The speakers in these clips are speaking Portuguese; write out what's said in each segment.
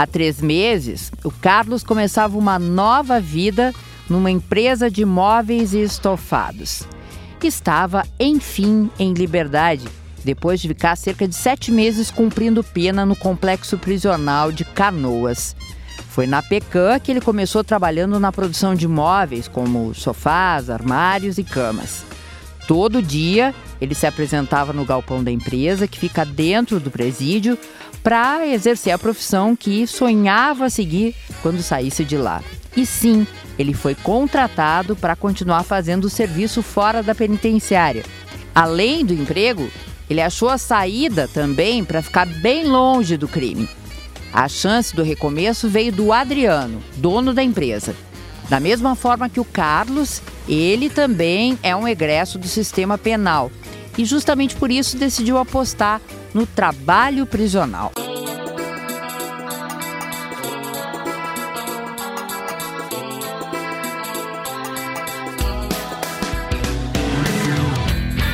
Há três meses, o Carlos começava uma nova vida numa empresa de móveis e estofados. Estava, enfim, em liberdade, depois de ficar cerca de sete meses cumprindo pena no complexo prisional de Canoas. Foi na Pecan que ele começou trabalhando na produção de móveis, como sofás, armários e camas. Todo dia ele se apresentava no galpão da empresa, que fica dentro do presídio, para exercer a profissão que sonhava seguir quando saísse de lá. E sim, ele foi contratado para continuar fazendo o serviço fora da penitenciária. Além do emprego, ele achou a saída também para ficar bem longe do crime. A chance do recomeço veio do Adriano, dono da empresa. Da mesma forma que o Carlos, ele também é um egresso do sistema penal e justamente por isso decidiu apostar no trabalho prisional.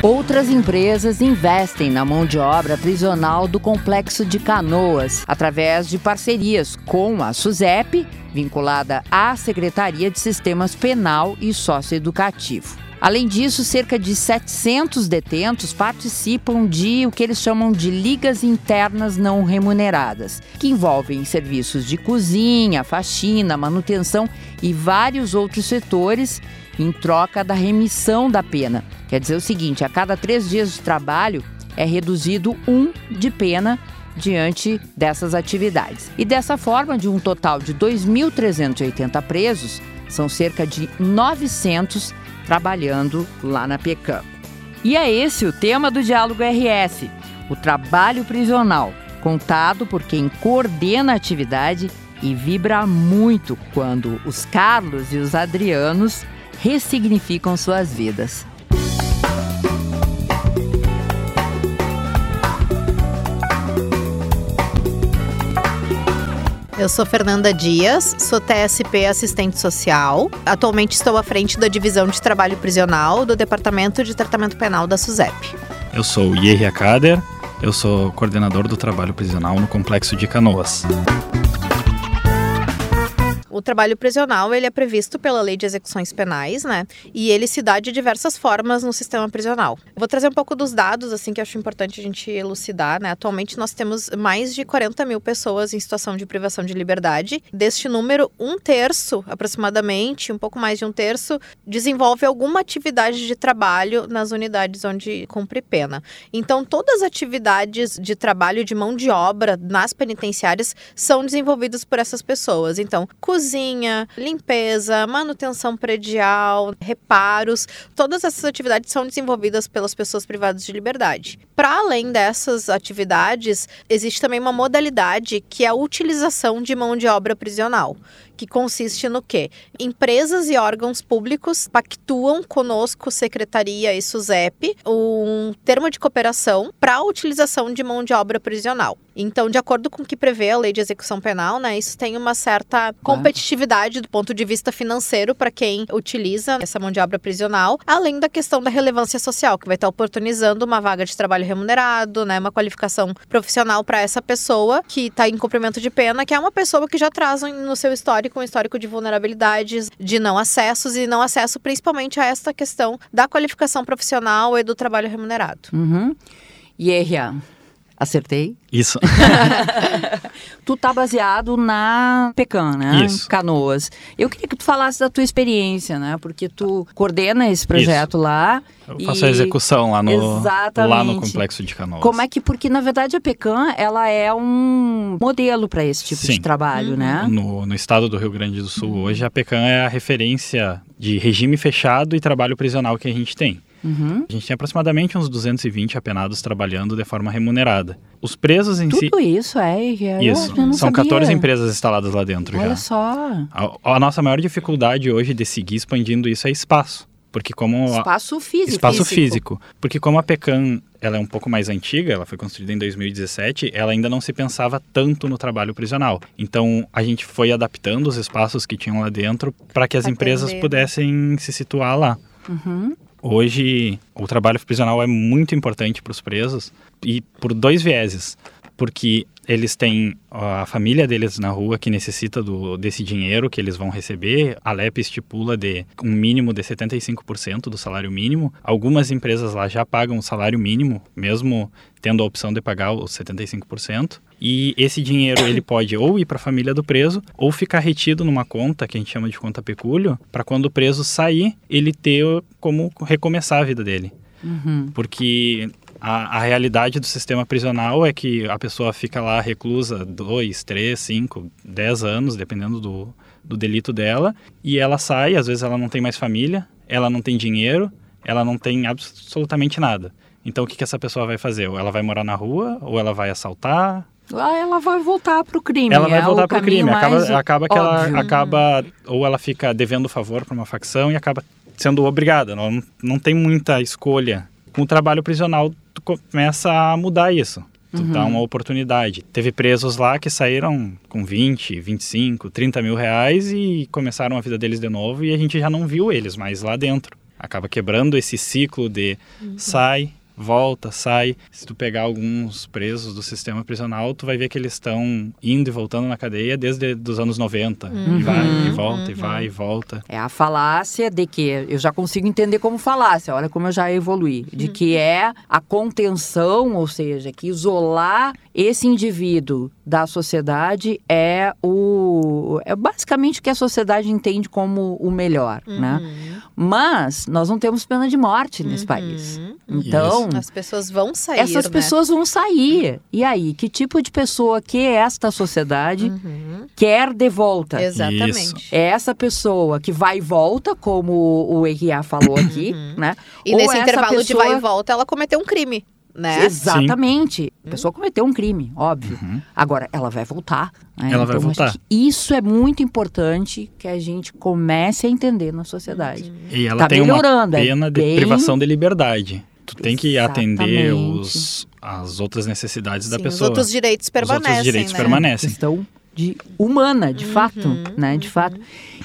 Outras empresas investem na mão de obra prisional do complexo de Canoas, através de parcerias com a SUSEP, vinculada à Secretaria de Sistemas Penal e Socioeducativo. Além disso, cerca de 700 detentos participam de o que eles chamam de ligas internas não remuneradas, que envolvem serviços de cozinha, faxina, manutenção e vários outros setores em troca da remissão da pena. Quer dizer o seguinte: a cada três dias de trabalho é reduzido um de pena diante dessas atividades. E dessa forma, de um total de 2.380 presos, são cerca de 900 trabalhando lá na PECAM. E é esse o tema do Diálogo RS, o trabalho prisional, contado por quem coordena a atividade e vibra muito quando os Carlos e os Adrianos ressignificam suas vidas. Eu sou Fernanda Dias, sou TSP assistente social. Atualmente estou à frente da divisão de trabalho prisional do Departamento de Tratamento Penal da SUSEP. Eu sou Yerria Kader, eu sou coordenador do trabalho prisional no Complexo de Canoas o trabalho prisional ele é previsto pela Lei de Execuções Penais, né? E ele se dá de diversas formas no sistema prisional. vou trazer um pouco dos dados, assim, que acho importante a gente elucidar, né? Atualmente nós temos mais de 40 mil pessoas em situação de privação de liberdade. Deste número, um terço, aproximadamente, um pouco mais de um terço, desenvolve alguma atividade de trabalho nas unidades onde cumpre pena. Então, todas as atividades de trabalho de mão de obra nas penitenciárias são desenvolvidas por essas pessoas. Então, cozinha cozinha, limpeza, manutenção predial, reparos, todas essas atividades são desenvolvidas pelas pessoas privadas de liberdade. Para além dessas atividades, existe também uma modalidade que é a utilização de mão de obra prisional que consiste no quê? Empresas e órgãos públicos pactuam conosco, Secretaria e SUSEP, um termo de cooperação para a utilização de mão de obra prisional. Então, de acordo com o que prevê a lei de execução penal, né, isso tem uma certa competitividade do ponto de vista financeiro para quem utiliza essa mão de obra prisional, além da questão da relevância social, que vai estar oportunizando uma vaga de trabalho remunerado, né, uma qualificação profissional para essa pessoa que está em cumprimento de pena, que é uma pessoa que já traz no seu histórico um histórico de vulnerabilidades, de não acessos e não acesso principalmente a esta questão da qualificação profissional e do trabalho remunerado. Uhum. E Acertei? Isso. tu tá baseado na Pecan, né? Isso. Canoas. Eu queria que tu falasse da tua experiência, né? Porque tu coordena esse projeto Isso. lá. Eu faço e... a execução lá no, Exatamente. lá no complexo de Canoas. Como é que, porque na verdade a Pecan, ela é um modelo para esse tipo Sim. de trabalho, uhum. né? No, no estado do Rio Grande do Sul, hoje a Pecan é a referência de regime fechado e trabalho prisional que a gente tem. Uhum. A gente tem aproximadamente uns 220 apenados trabalhando de forma remunerada. Os presos em Tudo si. Tudo isso é. Isso. São sabia. 14 empresas instaladas lá dentro Olha já. só. A, a, nossa maior dificuldade hoje de seguir expandindo isso é espaço. Porque como espaço físico. Espaço físico. físico. Porque como a Pecan ela é um pouco mais antiga, ela foi construída em 2017, ela ainda não se pensava tanto no trabalho prisional. Então a gente foi adaptando os espaços que tinham lá dentro para que as empresas pudessem se situar lá. Uhum. Hoje, o trabalho prisional é muito importante para os presos e por dois vieses. Porque eles têm a família deles na rua que necessita do, desse dinheiro que eles vão receber. A LEP estipula de um mínimo de 75% do salário mínimo. Algumas empresas lá já pagam o salário mínimo, mesmo tendo a opção de pagar os 75%. E esse dinheiro ele pode ou ir para a família do preso ou ficar retido numa conta que a gente chama de conta pecúlio, para quando o preso sair, ele ter como recomeçar a vida dele. Uhum. Porque a, a, realidade do sistema prisional é que a pessoa fica lá reclusa dois, três, cinco, dez anos, dependendo do, do delito dela, e ela sai, às vezes ela não tem mais família, ela não tem dinheiro, ela não tem absolutamente nada. Então o que, que essa pessoa vai fazer? Ou ela vai morar na rua, ou ela vai assaltar, ah, ela vai voltar para o crime. Ela vai é voltar para o crime. Acaba, acaba que ela acaba ou ela fica devendo favor para uma facção e acaba sendo obrigada. Não, não tem muita escolha. Com o trabalho prisional, tu começa a mudar isso. Tu uhum. dá uma oportunidade. Teve presos lá que saíram com 20, 25, 30 mil reais e começaram a vida deles de novo e a gente já não viu eles mais lá dentro. Acaba quebrando esse ciclo de uhum. sai, volta, sai. Se tu pegar alguns presos do sistema prisional, tu vai ver que eles estão indo e voltando na cadeia desde os anos 90. Uhum. E vai, e volta, uhum. e vai, e volta. É a falácia de que, eu já consigo entender como falácia, olha como eu já evolui, de que uhum. é a contenção, ou seja, que isolar esse indivíduo da sociedade é o é basicamente o que a sociedade entende como o melhor, né? uhum. né? Mas nós não temos pena de morte nesse uhum. país. Então, Isso. as pessoas vão sair. Essas né? pessoas vão sair. E aí, que tipo de pessoa que esta sociedade uhum. quer de volta? Exatamente. Isso. É essa pessoa que vai e volta, como o Eria falou aqui, uhum. né? E Ou nesse intervalo pessoa... de vai e volta, ela cometeu um crime né? Exatamente. Sim. A pessoa cometeu um crime, óbvio. Uhum. Agora, ela vai voltar. Né? Ela então, vai voltar. Isso é muito importante que a gente comece a entender na sociedade. E ela tá tem melhorando, uma é pena é de bem... privação de liberdade. Tu tem que Exatamente. atender os, as outras necessidades Sim, da pessoa. Os outros direitos permanecem. Os outros direitos né? permanecem. Questão de humana, de uhum, fato, né? De uhum. fato.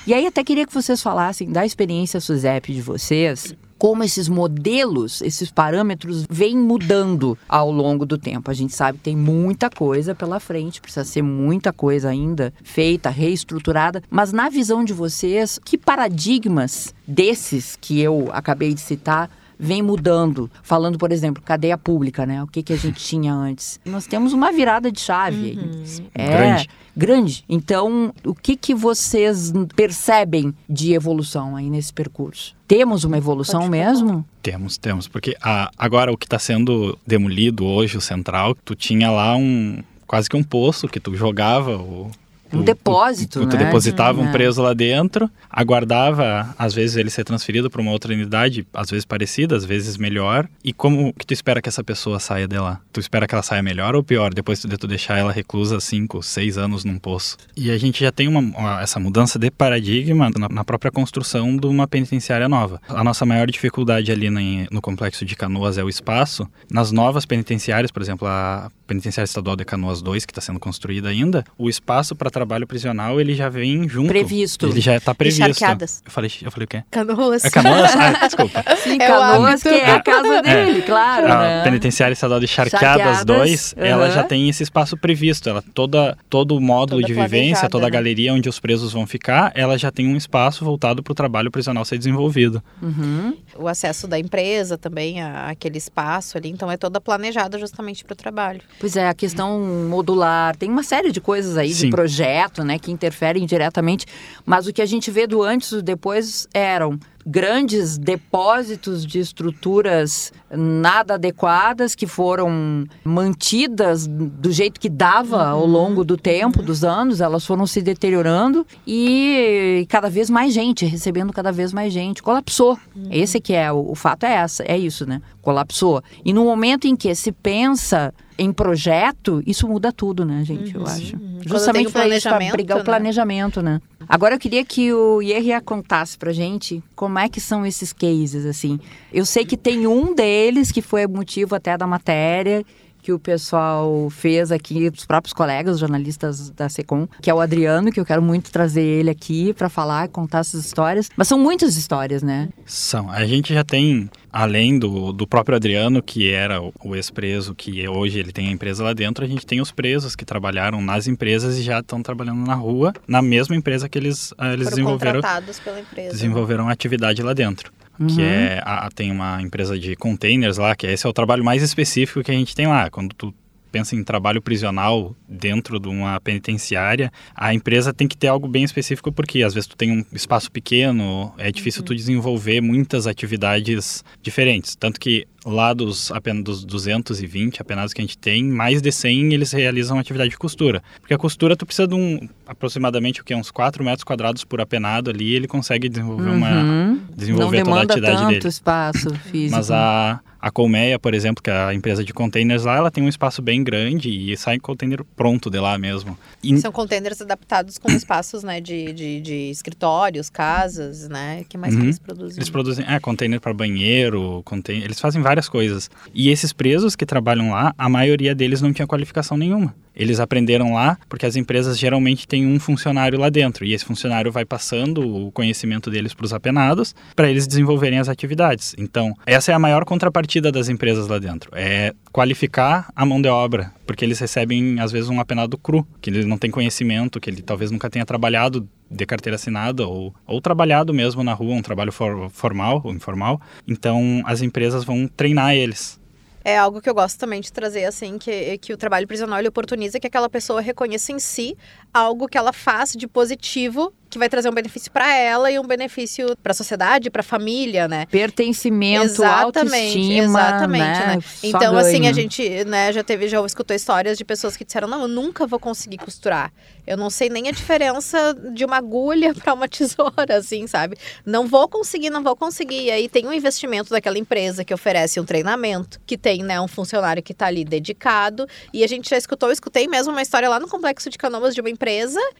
E aí até queria que vocês falassem da experiência SUSEP de vocês como esses modelos, esses parâmetros vêm mudando ao longo do tempo. A gente sabe que tem muita coisa pela frente, precisa ser muita coisa ainda feita, reestruturada, mas na visão de vocês, que paradigmas desses que eu acabei de citar vem mudando. Falando, por exemplo, cadeia pública, né? O que, que a gente tinha antes. Nós temos uma virada de chave. Uhum. É grande. grande. Então, o que, que vocês percebem de evolução aí nesse percurso? Temos uma evolução mesmo? Temos, temos. Porque a, agora o que está sendo demolido hoje, o central, tu tinha lá um quase que um poço que tu jogava o, um depósito, tu, tu, tu né? depositava um preso lá dentro, aguardava, às vezes, ele ser transferido para uma outra unidade, às vezes parecida, às vezes melhor. E como que tu espera que essa pessoa saia de lá? Tu espera que ela saia melhor ou pior, depois de tu deixar ela reclusa cinco, seis anos num poço? E a gente já tem uma, uma essa mudança de paradigma na, na, própria construção de uma penitenciária nova. A nossa maior dificuldade ali no, no complexo de Canoas é o espaço. Nas novas penitenciárias, por exemplo, a penitenciária estadual de Canoas 2, que está sendo construída ainda, o espaço para trabalho prisional ele já vem junto. Previsto. Ele já está previsto. Encharqueadas. Eu falei, eu falei o quê? Canoas. É Canoas? Ah, desculpa. Sim, é Canoas, que é a casa é. dele, é. claro. A né? penitenciária estadual de Charqueadas, 2, uhum. ela já tem esse espaço previsto. Ela toda todo o módulo toda de vivência, toda a né? galeria onde os presos vão ficar, ela já tem um espaço voltado para o trabalho prisional ser desenvolvido. Uhum. O acesso da empresa também àquele espaço ali, então é toda planejada justamente para o trabalho. Pois é, a questão modular, tem uma série de coisas aí Sim. de projeto, né, que interferem diretamente, mas o que a gente vê do antes e do depois eram grandes depósitos de estruturas nada adequadas que foram mantidas do jeito que dava uhum. ao longo do tempo, uhum. dos anos, elas foram se deteriorando e cada vez mais gente, recebendo cada vez mais gente, colapsou. Uhum. Esse que é o, o fato é essa, é isso, né? Colapsou. E no momento em que se pensa em projeto, isso muda tudo, né, gente? Uhum, eu acho. Uhum. Justamente para isso, para brigar né? o planejamento, né? Agora eu queria que o Ierria contasse pra gente como é que são esses cases, assim. Eu sei que tem um deles que foi motivo até da matéria, que o pessoal fez aqui, os próprios colegas jornalistas da Secom, que é o Adriano, que eu quero muito trazer ele aqui para falar, contar essas histórias. Mas são muitas histórias, né? São. A gente já tem, além do, do próprio Adriano, que era o, o ex-preso, que hoje ele tem a empresa lá dentro, a gente tem os presos que trabalharam nas empresas e já estão trabalhando na rua, na mesma empresa que eles, ah, eles Foram desenvolveram. contratados pela empresa. né? Desenvolveram atividade lá dentro. Que Uhum. é, a, tem uma empresa de containers lá, que esse é o trabalho mais específico que a gente tem lá. Quando tu pensa em trabalho prisional dentro de uma penitenciária, a empresa tem que ter algo bem específico, porque às vezes tu tem um espaço pequeno, é difícil tu desenvolver muitas atividades diferentes. Tanto que lá dos apenas dos 220 apenados que a gente tem, mais de 100 eles realizam atividade de costura. Porque a costura tu precisa de um aproximadamente o que uns 4 metros quadrados por apenado ali, ele consegue desenvolver uma Uhum. desenvolver Não toda a demanda atividade tanto dele. espaço físico. Mas a, a Colmeia, por exemplo, que é a empresa de containers lá, ela tem um espaço bem grande e sai container pronto de lá mesmo. E, São containers adaptados com espaços, né, de, de, de escritórios, casas, né? O que mais que Uhum. eles produzem? eles produzem é, container para banheiro, container, eles fazem várias coisas. E esses presos que trabalham lá, a maioria deles não tinha qualificação nenhuma. Eles aprenderam lá porque as empresas geralmente têm um funcionário lá dentro e esse funcionário vai passando o conhecimento deles para os apenados para eles desenvolverem as atividades. Então, essa é a maior contrapartida das empresas lá dentro, é qualificar a mão de obra, porque eles recebem às vezes um apenado cru, que ele não tem conhecimento, que ele talvez nunca tenha trabalhado de carteira assinada ou, ou trabalhado mesmo na rua, um trabalho for- formal ou informal. Então, as empresas vão treinar eles. É algo que eu gosto também de trazer, assim, que, que o trabalho prisional oportuniza que aquela pessoa reconheça em si algo que ela faz de positivo, que vai trazer um benefício para ela e um benefício para a sociedade, para a família, né? Pertencimento, Exatamente, autoestima, exatamente, né? né? Então, assim, ganho. a gente, né, já teve, já escutou histórias de pessoas que disseram, não, eu nunca vou conseguir costurar. Eu não sei nem a diferença de uma agulha para uma tesoura, assim, sabe? Não vou conseguir, não vou conseguir. E aí tem um investimento daquela empresa que oferece um treinamento, que tem, né, um funcionário que tá ali dedicado. E a gente já escutou, eu escutei mesmo uma história lá no Complexo de Canoas de uma empresa,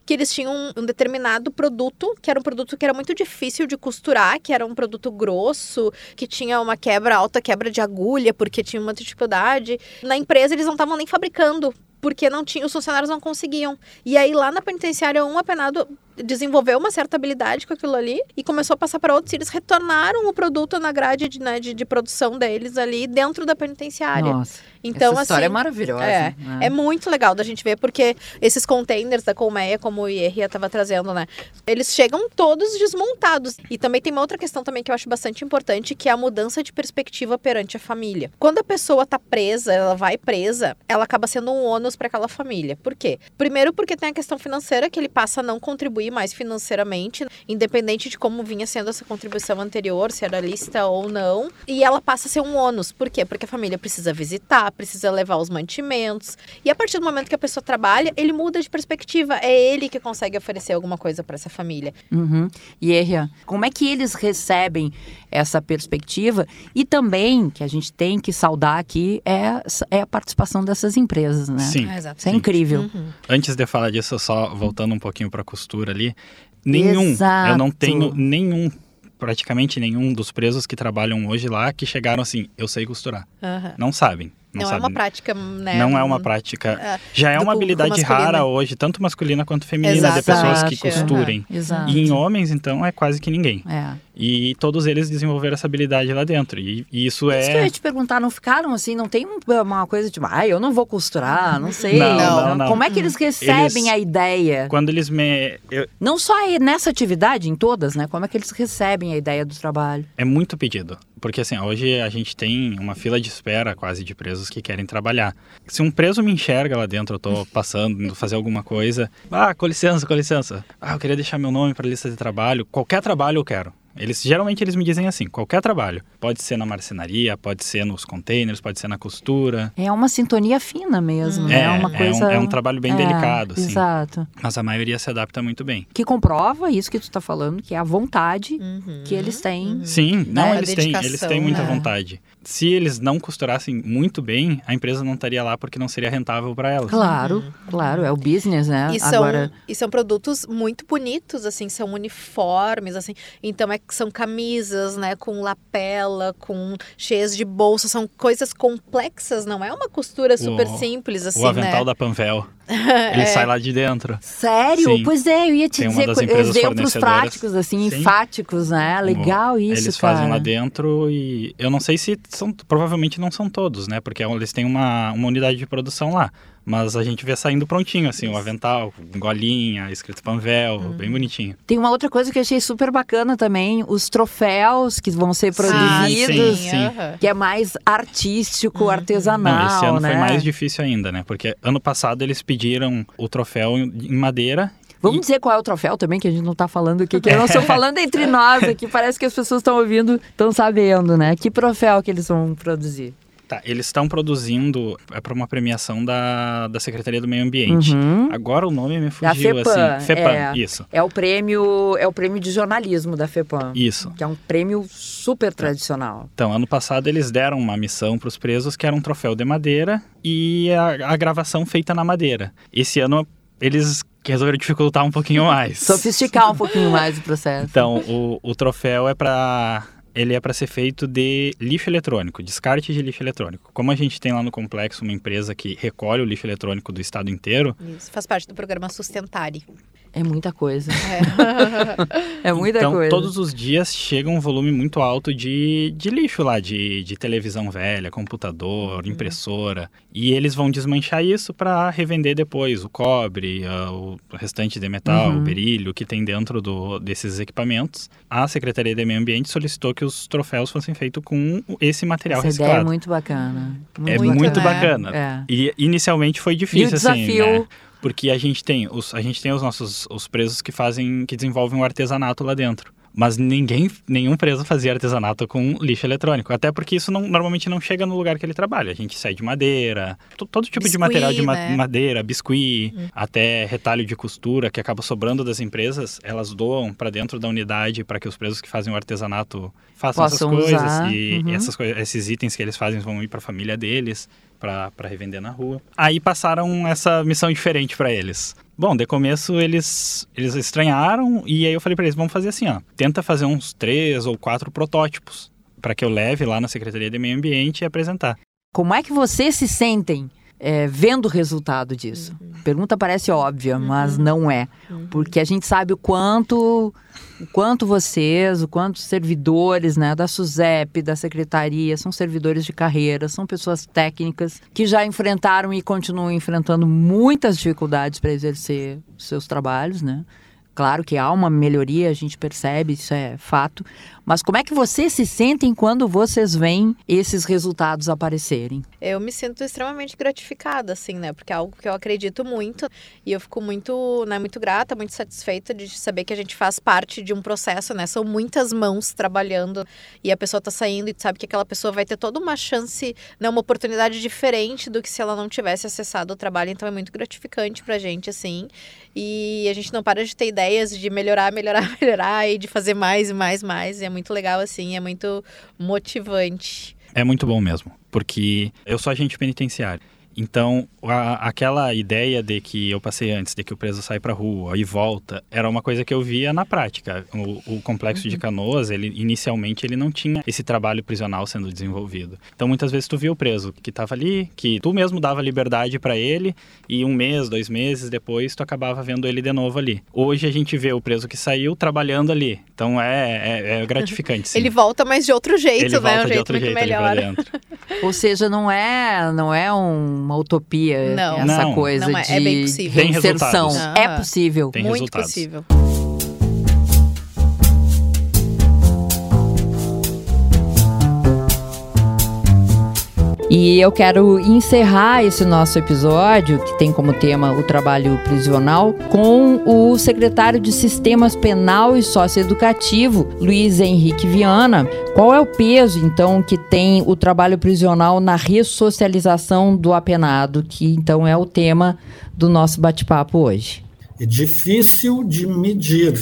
que eles tinham um, um determinado produto, que era um produto que era muito difícil de costurar, que era um produto grosso, que tinha uma quebra, alta quebra de agulha, porque tinha uma dificuldade. Na empresa eles não estavam nem fabricando, porque não tinha, os funcionários não conseguiam. E aí lá na penitenciária um apenado desenvolveu uma certa habilidade com aquilo ali e começou a passar para outros e eles retornaram o produto na grade de, né, de, de produção deles ali dentro da penitenciária. Nossa, então, essa história assim, é maravilhosa. é, né? é muito legal da gente ver, porque esses containers da Colmeia, como o Ierria estava trazendo, né? Eles chegam todos desmontados. E também tem uma outra questão também que eu acho bastante importante, que é a mudança de perspectiva perante a família. Quando a pessoa tá presa, ela vai presa, ela acaba sendo um ônus para aquela família. Por quê? Primeiro porque tem a questão financeira, que ele passa a não contribuir mais financeiramente, independente de como vinha sendo essa contribuição anterior, se era lista ou não. E ela passa a ser um ônus. Por quê? Porque a família precisa visitar, precisa levar os mantimentos. E a partir do momento que a pessoa trabalha, ele muda de perspectiva. É ele que consegue oferecer alguma coisa para essa família. Uhum. E Erria, como é que eles recebem essa perspectiva? E também, que a gente tem que saudar aqui, é, é a participação dessas empresas, né? Sim. Ah, exato. Isso é Sim. incrível. Uhum. Antes de falar disso, só voltando um pouquinho para costura ali, nenhum, eu não Exato. tenho nenhum, praticamente nenhum dos presos que trabalham hoje lá que chegaram assim, eu sei costurar. Aham. Não sabem. Não, Não, é uma prática, né? Não é uma prática. É, Já é uma habilidade rara hoje, tanto masculina quanto feminina, de pessoas que Exato. costurem. Exato. E em homens, então, é quase que ninguém. É. E todos eles desenvolveram essa habilidade lá dentro. E, e isso Isso que eu é. ia te perguntar, não ficaram assim, não tem um- uma coisa tipo, ah, eu não vou costurar, não sei. Não, não, não. Como é que eles recebem Eles- a ideia? Quando eles me. eu- Não só aí nessa atividade, em todas, né? Como é que eles recebem a ideia do trabalho? é muito pedido. Porque assim, hoje a gente tem uma fila de espera quase de presos que querem trabalhar. Se um preso me enxerga lá dentro, eu tô passando, indo fazer alguma coisa. Ah, com licença, com licença. Ah, eu queria deixar meu nome para lista de trabalho. Qualquer trabalho eu quero. Eles geralmente eles me dizem assim, qualquer trabalho. Pode ser na marcenaria, pode ser nos containers, pode ser na costura. É uma sintonia fina mesmo, né? É, uma é coisa... um, é um trabalho bem É, delicado, assim. Exato. Mas a maioria se adapta muito bem. Que comprova isso que tu tá falando, que é a vontade Uhum. que eles têm. Sim, não, É, eles têm, eles têm muita né? vontade. Se eles não costurassem muito bem, a empresa não estaria lá porque não seria rentável para elas. Claro, claro, é o business, né? E são, Agora, e são produtos muito bonitos, assim, são uniformes, assim. Então é são camisas, né, com lapela, com cheias de bolsa, são coisas complexas, não é uma costura super O- simples assim, o avental né? da Panvel. Ele É. sai lá de dentro. Sério? Sim. Pois é, eu ia te Tem dizer exemplos práticos, assim, Sim. enfáticos, né? Legal isso, Eles cara. fazem lá dentro e eu não sei se são, provavelmente não são todos, né? Porque eles têm uma, uma unidade de produção lá. Mas a gente vê saindo prontinho, assim, o avental, com golinha, escrito Panvel, Uhum. bem bonitinho. Tem uma outra coisa que eu achei super bacana também, os troféus que vão ser Ah, produzidos, sim, sim. aham. que é mais artístico, Uhum. artesanal, Não, esse ano né? foi mais difícil ainda, né? Porque ano passado eles pediram o troféu em madeira. Vamos e- dizer qual é o troféu também, que a gente não tá falando aqui, que nós estamos falando entre nós aqui, parece que as pessoas estão ouvindo, estão sabendo, né? Que troféu que eles vão produzir? Tá, eles estão produzindo é para uma premiação da, da Secretaria do Meio Ambiente. Uhum. Agora o nome me Da fugiu, FEPAM, assim. FEPAM, é. isso. É o prêmio, é o prêmio de jornalismo da FEPAM, Isso. que é um prêmio super tradicional. Então, ano passado eles deram uma missão para os presos que era um troféu de madeira e a, a gravação feita na madeira. Esse ano eles resolveram dificultar um pouquinho mais. Sofisticar um pouquinho mais o processo. Então, o, o troféu é para ele é para ser feito de lixo eletrônico, descarte de lixo eletrônico. Como a gente tem lá no complexo uma empresa que recolhe o lixo eletrônico do estado inteiro, Isso faz parte do programa Sustentare. É muita coisa. É. É muita então coisa. todos os dias chega um volume muito alto de, de lixo lá, de, de televisão velha, computador, impressora. E eles vão desmanchar isso para revender depois o cobre, o restante de metal, Uhum. o berilho que tem dentro do, desses equipamentos. A Secretaria de Meio Ambiente solicitou que os troféus fossem feitos com esse material Essa ideia é reciclado. muito bacana. É Muito, muito, né? bacana. É. E inicialmente foi E o difícil, assim, desafio né? Porque a gente tem os, a gente tem os nossos os presos que fazem, que desenvolvem um artesanato lá dentro. Mas ninguém, nenhum preso fazia artesanato com lixo eletrônico. Até porque isso não, normalmente não chega no lugar que ele trabalha. A gente sai de madeira, to- todo tipo de Biscuit, material de ma- né? madeira, biscuit, até retalho de costura que acaba sobrando das empresas, elas doam para dentro da unidade para que os presos que fazem o artesanato façam Possam essas coisas. usar, E uhum. essas coi- esses itens que eles fazem vão ir para a família deles para revender na rua. Aí passaram essa missão diferente para eles. Bom, de começo eles eles estranharam e aí eu falei para eles, vamos fazer assim, ó, tenta fazer uns três ou quatro protótipos para que eu leve lá na Secretaria de Meio Ambiente e apresentar. Como é que vocês se sentem é, vendo o resultado disso? Pergunta parece óbvia, mas não é. Porque a gente sabe o quanto, o quanto vocês, o quanto os servidores né, da SUSEP, da Secretaria, são servidores de carreira, são pessoas técnicas que já enfrentaram e continuam enfrentando muitas dificuldades para exercer seus trabalhos, né? Claro que há uma melhoria, a gente percebe, isso é fato. Mas como é que vocês se sentem quando vocês veem esses resultados aparecerem? Eu me sinto extremamente gratificada, assim, né? Porque é algo que eu acredito muito e eu fico muito, né, muito grata, muito satisfeita de saber que a gente faz parte de um processo, né? São muitas mãos trabalhando e a pessoa tá saindo e sabe que aquela pessoa vai ter toda uma chance, né, uma oportunidade diferente do que se ela não tivesse acessado o trabalho. Então é muito gratificante pra gente, assim. E a gente não para de ter ideias de melhorar, melhorar, melhorar e de fazer mais e mais, mais. E é muito legal, assim, é muito motivante. É muito bom mesmo, porque eu sou agente penitenciário. Então, a- aquela ideia de que eu passei antes, de que o preso sai pra rua e volta, era uma coisa que eu via na prática. O, o complexo de Canoas, ele inicialmente ele não tinha esse trabalho prisional sendo desenvolvido. Então, muitas vezes tu via o preso que estava ali, que tu mesmo dava liberdade para ele e um mês, dois meses depois tu acabava vendo ele de novo ali. Hoje a gente vê o preso que saiu trabalhando ali. Então é, é, é gratificante. Sim. Ele volta, mas de outro jeito, Ele né? volta Um de jeito outro muito jeito melhor. Ou seja, não é, não é uma utopia Não. essa Não. coisa Não é, de é bem possível. Tem reinserção. É possível. Tem muito resultados. possível. E eu quero encerrar esse nosso episódio, que tem como tema o trabalho prisional, com o secretário de Sistemas Penal e Socioeducativo, Luiz Henrique Viana. Qual é o peso, então, que tem o trabalho prisional na ressocialização do apenado, que então é o tema do nosso bate-papo hoje? É difícil de medir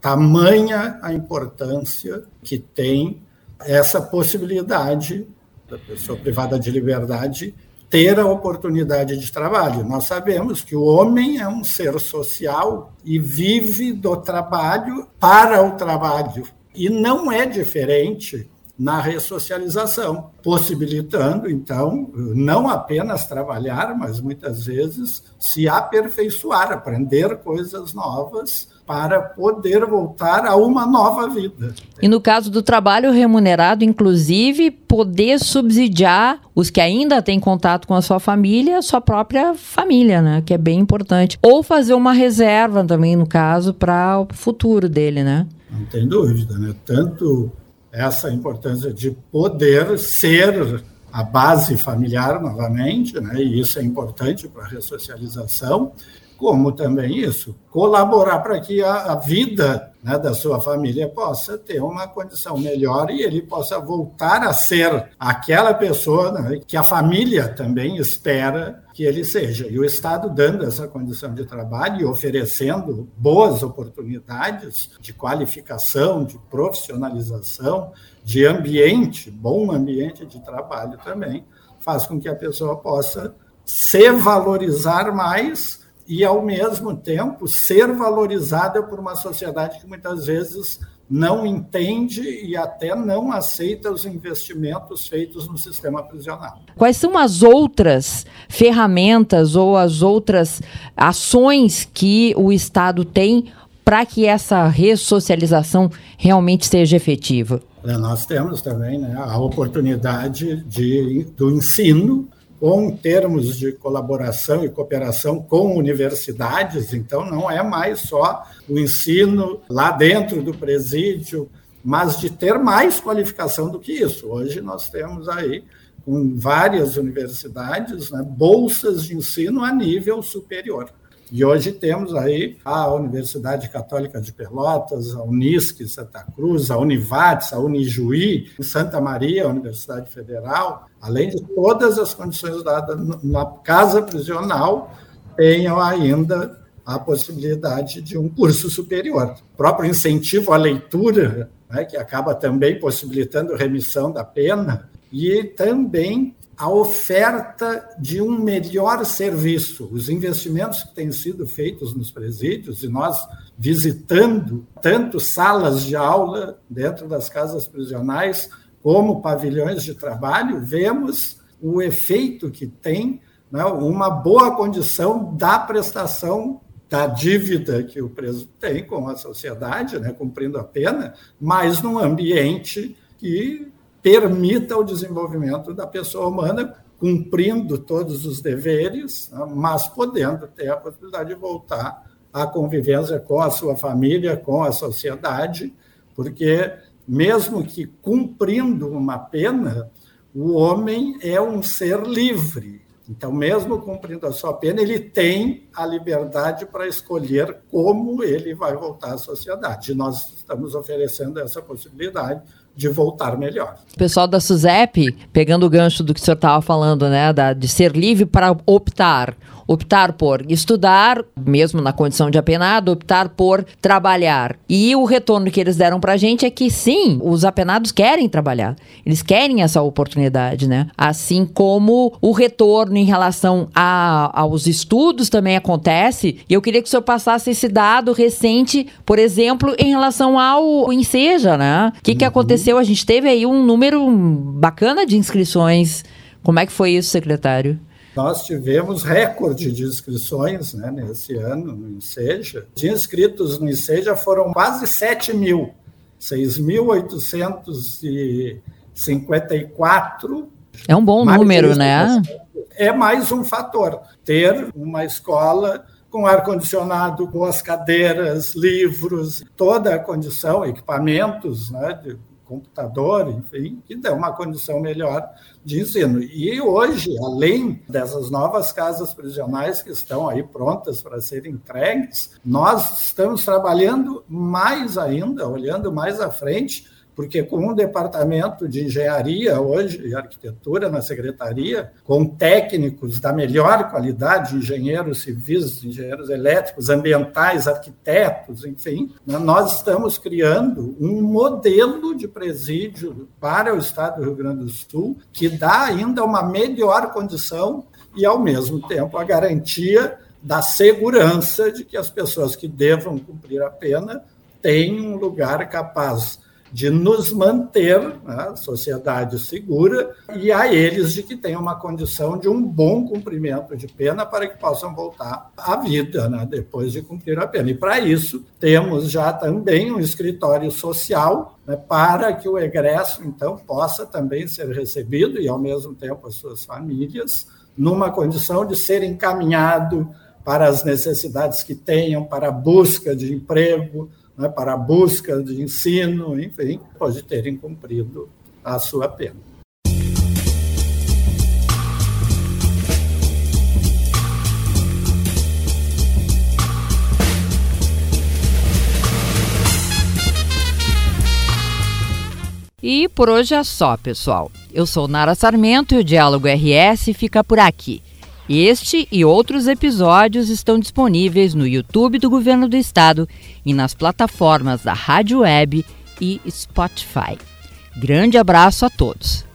tamanha a importância que tem essa possibilidade da pessoa privada de liberdade ter a oportunidade de trabalho. Nós sabemos que o homem é um ser social e vive do trabalho para o trabalho. E não é diferente na ressocialização, possibilitando, então, não apenas trabalhar, mas muitas vezes se aperfeiçoar, aprender coisas novas para poder voltar a uma nova vida. E no caso do trabalho remunerado, inclusive, poder subsidiar os que ainda têm contato com a sua família, a sua própria família, né? Que é bem importante. Ou fazer uma reserva também, no caso, para o futuro dele, né? Não tem dúvida, né? Tanto essa importância de poder ser a base familiar novamente, né? E isso é importante para a ressocialização como também isso, colaborar para que a, a vida né, da sua família possa ter uma condição melhor e ele possa voltar a ser aquela pessoa né, que a família também espera que ele seja. E o Estado dando essa condição de trabalho e oferecendo boas oportunidades de qualificação, de profissionalização, de ambiente, bom ambiente de trabalho também, faz com que a pessoa possa se valorizar mais e, ao mesmo tempo, ser valorizada por uma sociedade que muitas vezes não entende e até não aceita os investimentos feitos no sistema prisional. Quais são as outras ferramentas ou as outras ações que o Estado tem para que essa ressocialização realmente seja efetiva? Nós temos também né, a oportunidade de, do ensino com termos de colaboração e cooperação com universidades, então não é mais só o ensino lá dentro do presídio, mas de ter mais qualificação do que isso. Hoje nós temos aí, com várias universidades, né, bolsas de ensino a nível superior. E hoje temos aí a Universidade Católica de Pelotas, a Unisc Santa Cruz, a Univates, a Unijuí, Santa Maria, a Universidade Federal, além de todas as condições dadas na casa prisional, tenham ainda a possibilidade de um curso superior. O próprio incentivo à leitura, né, que acaba também possibilitando remissão da pena, e também a oferta de um melhor serviço. Os investimentos que têm sido feitos nos presídios, e nós visitando tanto salas de aula dentro das casas prisionais, como pavilhões de trabalho, vemos o efeito que tem né, uma boa condição da prestação da dívida que o preso tem com a sociedade, né, cumprindo a pena, mas num ambiente que permita o desenvolvimento da pessoa humana, cumprindo todos os deveres, né, mas podendo ter a possibilidade de voltar à convivência com a sua família, com a sociedade, porque, mesmo que cumprindo uma pena, o homem é um ser livre. Então, mesmo cumprindo a sua pena, ele tem a liberdade para escolher como ele vai voltar à sociedade. Nós estamos oferecendo essa possibilidade de voltar melhor. O pessoal da SUSEP, pegando o gancho do que o senhor estava falando, né, da, de ser livre para optar optar por estudar, mesmo na condição de apenado, optar por trabalhar. E o retorno que eles deram para a gente é que sim, os apenados querem trabalhar. Eles querem essa oportunidade, né? Assim como o retorno em relação a, aos estudos também acontece. E eu queria que o senhor passasse esse dado recente, por exemplo, em relação ao Enseja, né? O que, que uhum. aconteceu? A gente teve aí um número bacana de inscrições. Como é que foi isso, secretário? Nós tivemos recorde de inscrições né, nesse ano no Enseja. De inscritos no Enseja foram quase 7 mil, 6.854. É um bom número, né? É mais um fator. Ter uma escola com ar-condicionado, com as cadeiras, livros, toda a condição, equipamentos né, de computador, enfim, que dê uma condição melhor de ensino. E hoje, além dessas novas casas prisionais que estão aí prontas para serem entregues, nós estamos trabalhando mais ainda, olhando mais à frente, porque com um departamento de engenharia hoje e arquitetura na secretaria, com técnicos da melhor qualidade, engenheiros civis, engenheiros elétricos, ambientais, arquitetos, enfim, né, nós estamos criando um modelo de presídio para o estado do Rio Grande do Sul que dá ainda uma melhor condição e, ao mesmo tempo, a garantia da segurança de que as pessoas que devam cumprir a pena têm um lugar capaz de nos manter, né, sociedade segura, e a eles de que tenham uma condição de um bom cumprimento de pena para que possam voltar à vida né, depois de cumprir a pena. E para isso, temos já também um escritório social né, para que o egresso, então, possa também ser recebido e, ao mesmo tempo, as suas famílias, numa condição de ser encaminhado para as necessidades que tenham, para a busca de emprego, né, para a busca de ensino, enfim, pode terem cumprido a sua pena. E por hoje é só, pessoal. Eu sou Nara Sarmento e o Diálogo RS fica por aqui. Este e outros episódios estão disponíveis no YouTube do Governo do Estado e nas plataformas da Rádio Web e Spotify. Grande abraço a todos!